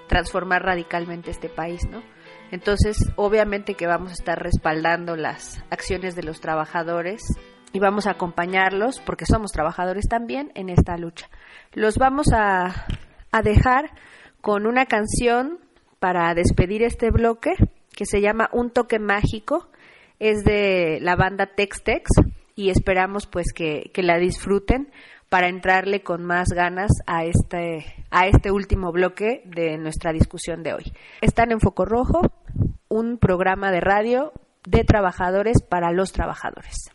transformar radicalmente este país, ¿no? Entonces, obviamente que vamos a estar respaldando las acciones de los trabajadores y vamos a acompañarlos, porque somos trabajadores también, en esta lucha. Los vamos a, a dejar con una canción para despedir este bloque que se llama Un toque mágico. Es de la banda Tex Tex y esperamos pues que, que, la disfruten para entrarle con más ganas a este, a este último bloque de nuestra discusión de hoy. Están en Foco Rojo, un programa de radio de trabajadores para los trabajadores.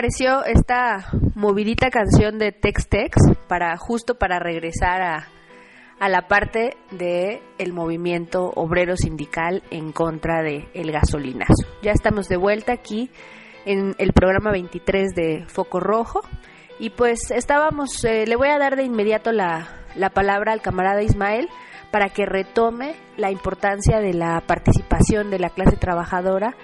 Pareció esta movidita canción de Tex Tex para justo para regresar a, a la parte de el movimiento obrero sindical en contra de el gasolinazo? Ya estamos de vuelta aquí en el programa 23 de Foco Rojo y pues estábamos, eh, le voy a dar de inmediato la, la palabra al camarada Ismael para que retome la importancia de la participación de la clase trabajadora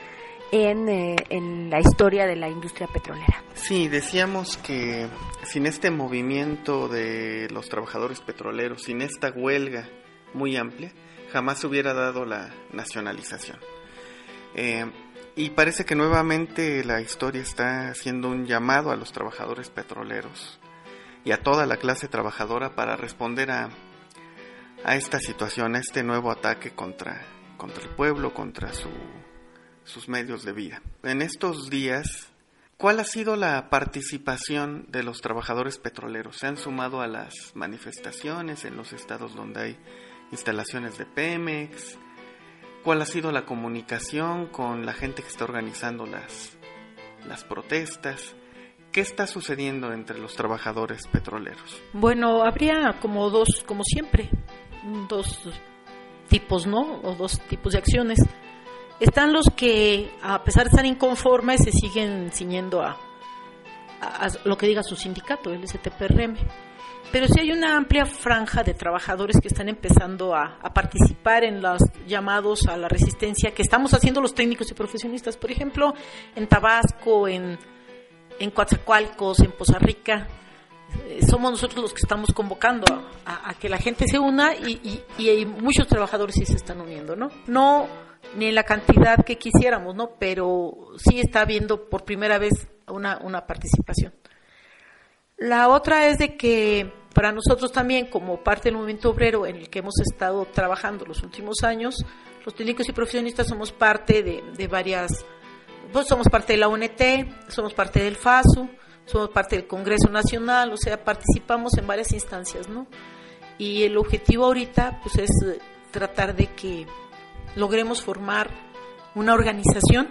en, eh, en la historia de la industria petrolera. Sí, decíamos que sin este movimiento de los trabajadores petroleros, sin esta huelga muy amplia, jamás se hubiera dado la nacionalización. Eh, y parece que nuevamente la historia está haciendo un llamado a los trabajadores petroleros y a toda la clase trabajadora para responder a, a esta situación, a este nuevo ataque contra, contra el pueblo, contra su, sus medios de vida. En estos días, ¿cuál ha sido la participación de los trabajadores petroleros? ¿Se han sumado a las manifestaciones en los estados donde hay instalaciones de Pemex? ¿Cuál ha sido la comunicación con la gente que está organizando las, las protestas? ¿Qué está sucediendo entre los trabajadores petroleros? Bueno, habría como dos, como siempre, dos tipos, ¿no? O dos tipos de acciones. Están los que, a pesar de estar inconformes, se siguen ciñendo a, lo que diga su sindicato, el STPRM. Pero sí hay una amplia franja de trabajadores que están empezando a, participar en los llamados a la resistencia que estamos haciendo los técnicos y profesionistas. Por ejemplo, en Tabasco, en, en Coatzacoalcos, en Poza Rica, eh, somos nosotros los que estamos convocando a, que la gente se una y, y- y hay muchos trabajadores sí se están uniendo, ¿no? No ni en la cantidad que quisiéramos, ¿no? Pero sí está habiendo por primera vez una, una participación. La otra es de que para nosotros también, como parte del movimiento obrero en el que hemos estado trabajando los últimos años, los técnicos y profesionistas somos parte de, de varias, pues somos parte de la UNT, somos parte del FASU, somos parte del Congreso Nacional, o sea, participamos en varias instancias, ¿no? Y el objetivo ahorita, pues, es tratar de que logremos formar una organización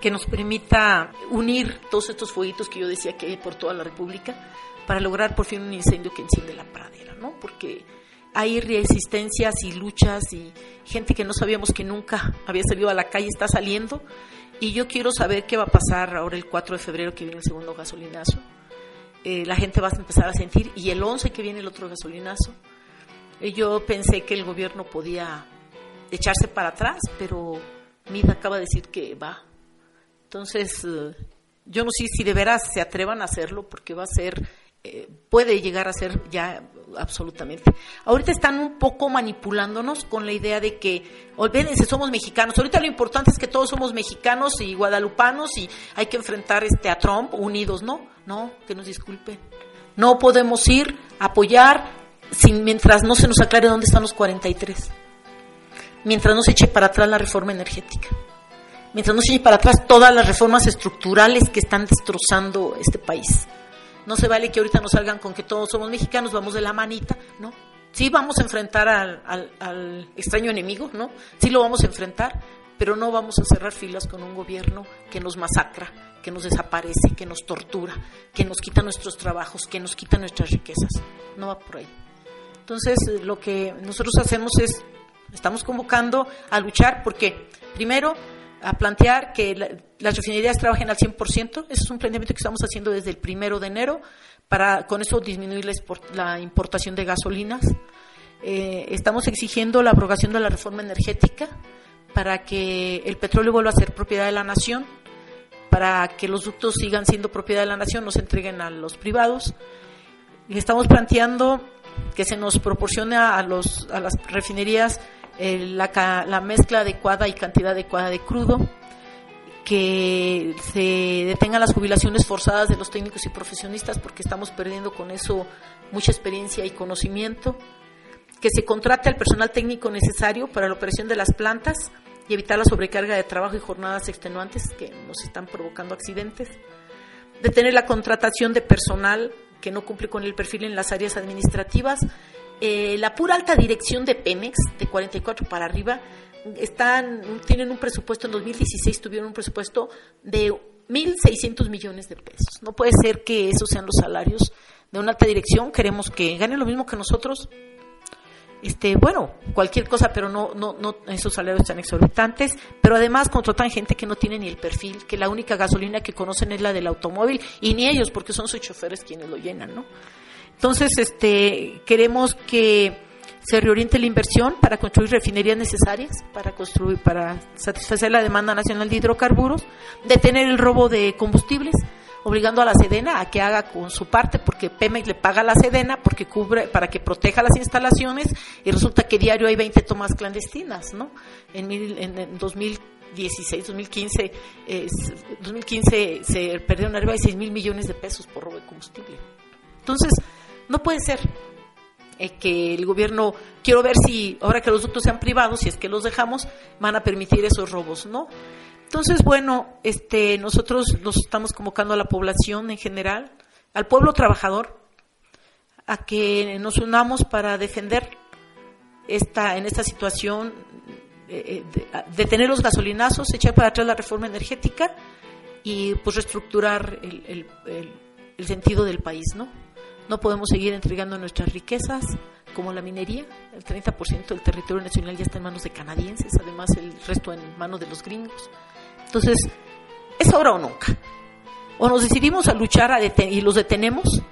que nos permita unir todos estos fueguitos que yo decía que hay por toda la República para lograr por fin un incendio que enciende la pradera, ¿no? Porque hay resistencias y luchas y gente que no sabíamos que nunca había salido a la calle está saliendo y yo quiero saber qué va a pasar ahora el 4 de febrero que viene el segundo gasolinazo. Eh, la gente va a empezar a sentir y el 11 que viene el otro gasolinazo. Yo pensé que el gobierno podía echarse para atrás, pero Mida acaba de decir que va. Entonces, eh, yo no sé si de veras se atrevan a hacerlo porque va a ser, eh, puede llegar a ser ya absolutamente. Ahorita están un poco manipulándonos con la idea de que, olvídense, somos mexicanos. Ahorita lo importante es que todos somos mexicanos y guadalupanos y hay que enfrentar este a Trump unidos, ¿no? No, que nos disculpen. No podemos ir a apoyar sin, mientras no se nos aclare dónde están los 43. Mientras no se eche para atrás la reforma energética. Mientras no se eche para atrás todas las reformas estructurales que están destrozando este país. No se vale que ahorita nos salgan con que todos somos mexicanos, vamos de la manita, ¿no? Sí vamos a enfrentar al, al- extraño enemigo, ¿no? Sí lo vamos a enfrentar, pero no vamos a cerrar filas con un gobierno que nos masacra, que nos desaparece, que nos tortura, que nos quita nuestros trabajos, que nos quita nuestras riquezas. No va por ahí. Entonces, eh, lo que nosotros hacemos es, estamos convocando a luchar porque, primero, a plantear que la- las refinerías trabajen al 100%. Ese es un planteamiento que estamos haciendo desde el primero de enero para con eso disminuir la importación de gasolinas. Eh, estamos exigiendo la abrogación de la reforma energética para que el petróleo vuelva a ser propiedad de la nación, para que los ductos sigan siendo propiedad de la nación, no se entreguen a los privados. Y estamos planteando que se nos proporcione a, los, a las refinerías la, la mezcla adecuada y cantidad adecuada de crudo, que se detengan las jubilaciones forzadas de los técnicos y profesionistas porque estamos perdiendo con eso mucha experiencia y conocimiento, que se contrate al personal técnico necesario para la operación de las plantas y evitar la sobrecarga de trabajo y jornadas extenuantes que nos están provocando accidentes, detener la contratación de personal que no cumple con el perfil en las áreas administrativas, eh, la pura alta dirección de Pemex, de 44 para arriba, están, tienen un presupuesto, en 2016 tuvieron un presupuesto de 1.600 millones de pesos. No puede ser que esos sean los salarios de una alta dirección. Queremos que ganen lo mismo que nosotros. Este, bueno, cualquier cosa, pero no, no, no, esos salarios están exorbitantes. Pero además contratan gente que no tiene ni el perfil, que la única gasolina que conocen es la del automóvil y ni ellos, porque son sus choferes quienes lo llenan, ¿no? Entonces, este, queremos que se reoriente la inversión para construir refinerías necesarias para construir para satisfacer la demanda nacional de hidrocarburos, detener el robo de combustibles, obligando a la Sedena a que haga con su parte porque Pemex le paga a la Sedena porque cubre para que proteja las instalaciones y resulta que diario hay 20 tomas clandestinas, ¿no? En, mil- en, en 2016, 2015, eh, s- 2015 se perdieron arriba de 6 mil millones de pesos por robo de combustible. Entonces, no puede ser que el gobierno, quiero ver si ahora que los ductos sean privados, si es que los dejamos, van a permitir esos robos, ¿no? Entonces, bueno, este, nosotros los estamos convocando a la población en general, al pueblo trabajador, a que nos unamos para defender esta, en esta situación, eh, eh, detener los gasolinazos, echar para atrás la reforma energética y pues reestructurar el- el sentido del país, ¿no? No podemos seguir entregando nuestras riquezas como la minería. El 30% del territorio nacional ya está en manos de canadienses, además el resto en manos de los gringos. Entonces, es ahora o nunca. O nos decidimos a luchar y los detenemos,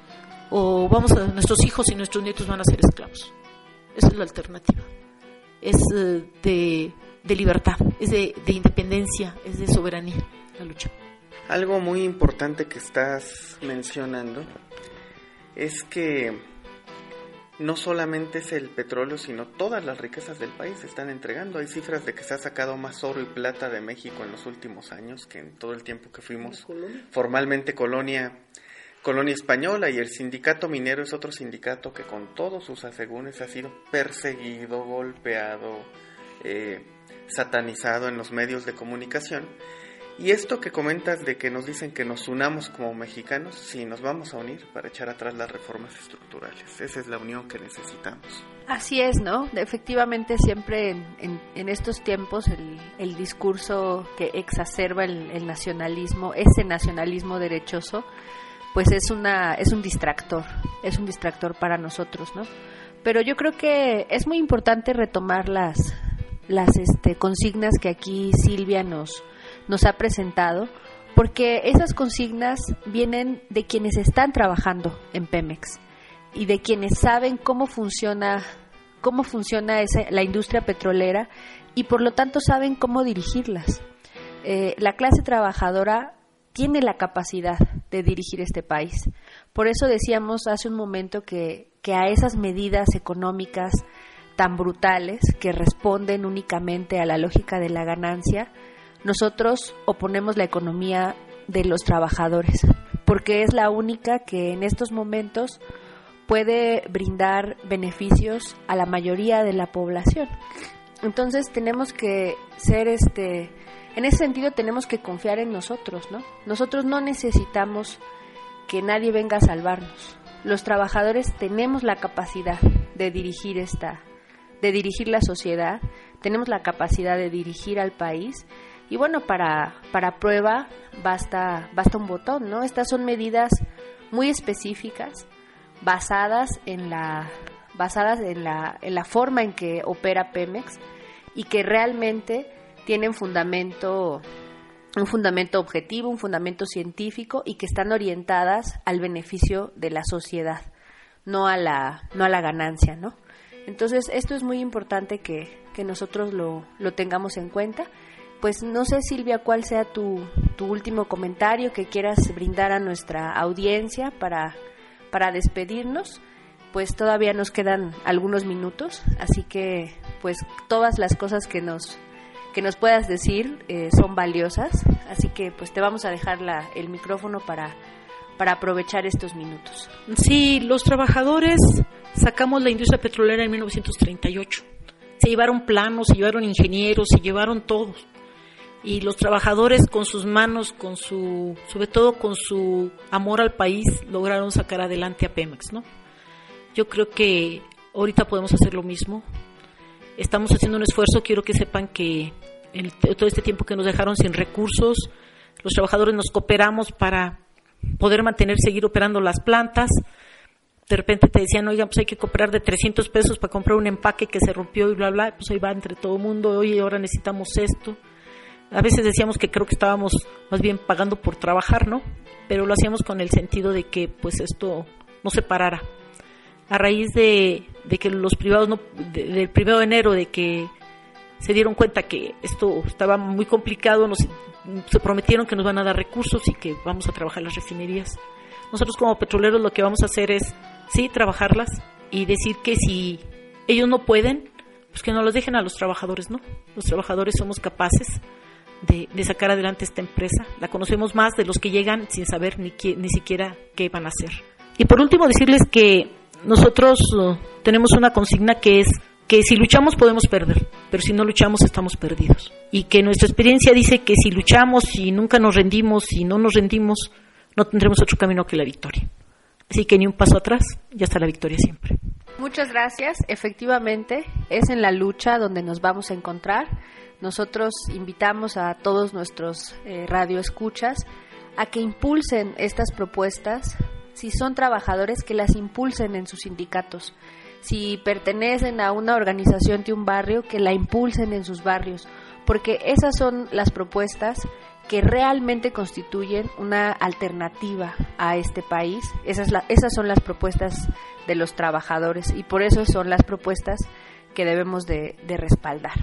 o vamos a nuestros hijos y nuestros nietos van a ser esclavos. Esa es la alternativa. Es eh, de, libertad, es de independencia, es de soberanía la lucha. Algo muy importante que estás mencionando es que no solamente es el petróleo, sino todas las riquezas del país se están entregando. Hay cifras de que se ha sacado más oro y plata de México en los últimos años que en todo el tiempo que fuimos formalmente colonia colonia española y el sindicato minero es otro sindicato que con todos sus asegúnes ha sido perseguido, golpeado, eh, satanizado en los medios de comunicación. Y esto que comentas de que nos dicen que nos unamos como mexicanos, sí, nos vamos a unir para echar atrás las reformas estructurales. Esa es la unión que necesitamos. Así es, ¿no? Efectivamente, siempre en, estos tiempos el, discurso que exacerba el, el nacionalismo, ese nacionalismo derechoso, pues es una es un distractor, es un distractor para nosotros, ¿no? Pero yo creo que es muy importante retomar las las este, consignas que aquí Silvia nos nos ha presentado, porque esas consignas vienen de quienes están trabajando en Pemex y de quienes saben cómo funciona cómo funciona la industria petrolera y por lo tanto saben cómo dirigirlas. Eh, la clase trabajadora tiene la capacidad de dirigir este país. Por eso decíamos hace un momento que, que a esas medidas económicas tan brutales que responden únicamente a la lógica de la ganancia, nosotros oponemos la economía de los trabajadores, porque es la única que en estos momentos puede brindar beneficios a la mayoría de la población. Entonces tenemos que ser este en ese sentido tenemos que confiar en nosotros, ¿no? Nosotros no necesitamos que nadie venga a salvarnos. Los trabajadores tenemos la capacidad de dirigir esta de dirigir la sociedad, tenemos la capacidad de dirigir al país y bueno, para para prueba basta basta un botón, ¿no? Estas son medidas muy específicas basadas en la basadas en la, en la forma en que opera Pemex y que realmente tienen fundamento un fundamento objetivo, un fundamento científico y que están orientadas al beneficio de la sociedad, no a la, no a la ganancia, ¿no? Entonces, esto es muy importante que, que nosotros lo, lo tengamos en cuenta. Pues no sé, Silvia, cuál sea tu, tu último comentario que quieras brindar a nuestra audiencia para, para despedirnos pues todavía nos quedan algunos minutos, así que pues todas las cosas que nos que nos puedas decir eh, son valiosas, así que pues te vamos a dejar la, el micrófono para para aprovechar estos minutos. Sí, los trabajadores sacamos la industria petrolera en 1938. Se llevaron planos, se llevaron ingenieros, se llevaron todos. Y los trabajadores con sus manos, con su, sobre todo con su amor al país, lograron sacar adelante a Pemex, ¿no? Yo creo que ahorita podemos hacer lo mismo. Estamos haciendo un esfuerzo, quiero que sepan que en todo este tiempo que nos dejaron sin recursos, los trabajadores nos cooperamos para poder mantener, seguir operando las plantas. De repente te decían, oigan, pues hay que cooperar de 300 pesos para comprar un empaque que se rompió y bla, bla. Pues ahí va entre todo el mundo, oye, ahora necesitamos esto. A veces decíamos que creo que estábamos más bien pagando por trabajar, ¿no? Pero lo hacíamos con el sentido de que pues esto no se parara a raíz de, que los privados, no, del primero de enero, de que se dieron cuenta que esto estaba muy complicado, nos, se prometieron que nos van a dar recursos y que vamos a trabajar las refinerías. Nosotros como petroleros lo que vamos a hacer es, sí, trabajarlas y decir que si ellos no pueden, pues que no los dejen a los trabajadores, ¿no? Los trabajadores somos capaces de, de sacar adelante esta empresa. La conocemos más de los que llegan sin saber ni, ni siquiera qué van a hacer. Y por último, decirles que nosotros uh, tenemos una consigna que es que si luchamos podemos perder, pero si no luchamos estamos perdidos. Y que nuestra experiencia dice que si luchamos y nunca nos rendimos y no nos rendimos, no tendremos otro camino que la victoria. Así que ni un paso atrás, ya está la victoria siempre. Muchas gracias. Efectivamente, es en la lucha donde nos vamos a encontrar. Nosotros invitamos a todos nuestros eh, radioescuchas a que impulsen estas propuestas si son trabajadores que las impulsen en sus sindicatos, si pertenecen a una organización de un barrio, que la impulsen en sus barrios, porque esas son las propuestas que realmente constituyen una alternativa a este país. Esas, esas son las propuestas de los trabajadores y por eso son las propuestas que debemos de, de respaldar.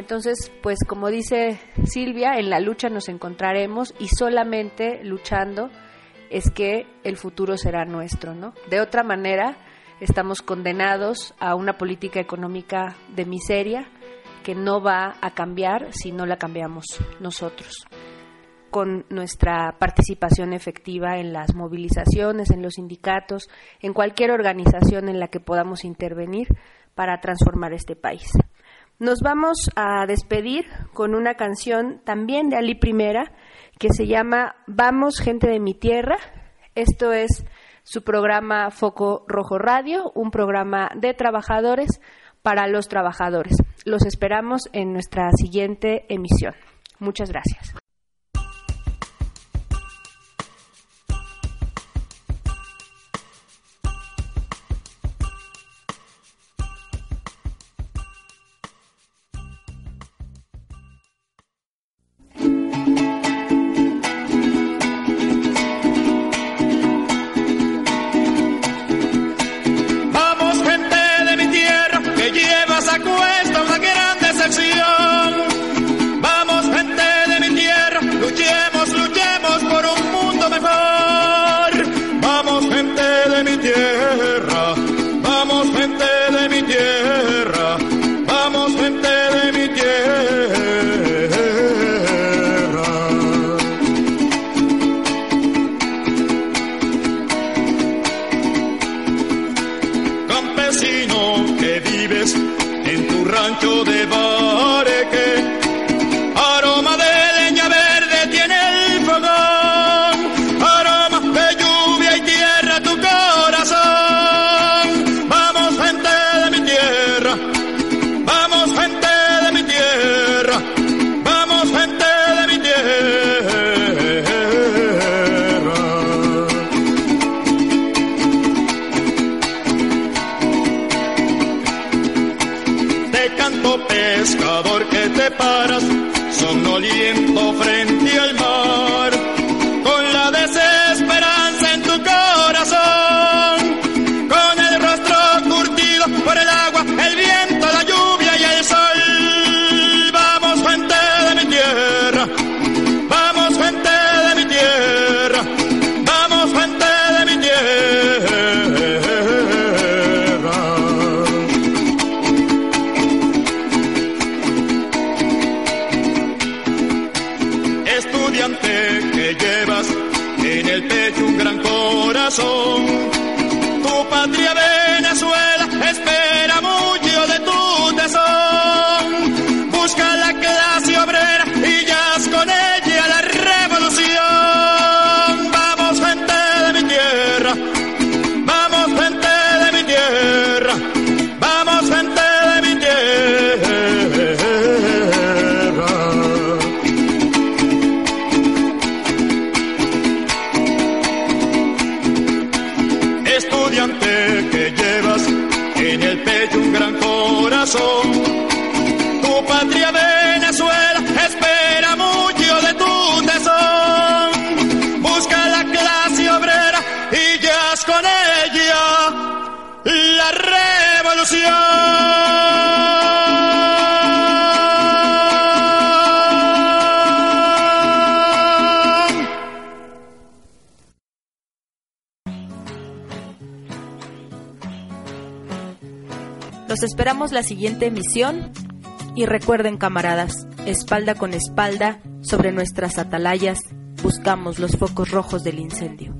Entonces, pues como dice Silvia, en la lucha nos encontraremos y solamente luchando es que el futuro será nuestro, ¿no? De otra manera, estamos condenados a una política económica de miseria que no va a cambiar si no la cambiamos nosotros con nuestra participación efectiva en las movilizaciones, en los sindicatos, en cualquier organización en la que podamos intervenir para transformar este país. Nos vamos a despedir con una canción también de Ali Primera, que se llama Vamos, gente de mi tierra. Esto es su programa Foco Rojo Radio, un programa de trabajadores para los trabajadores. Los esperamos en nuestra siguiente emisión. Muchas gracias. canto, pescador, que te paras, somnoliento frente al mar. Los esperamos la siguiente emisión y recuerden camaradas, espalda con espalda, sobre nuestras atalayas, buscamos los focos rojos del incendio.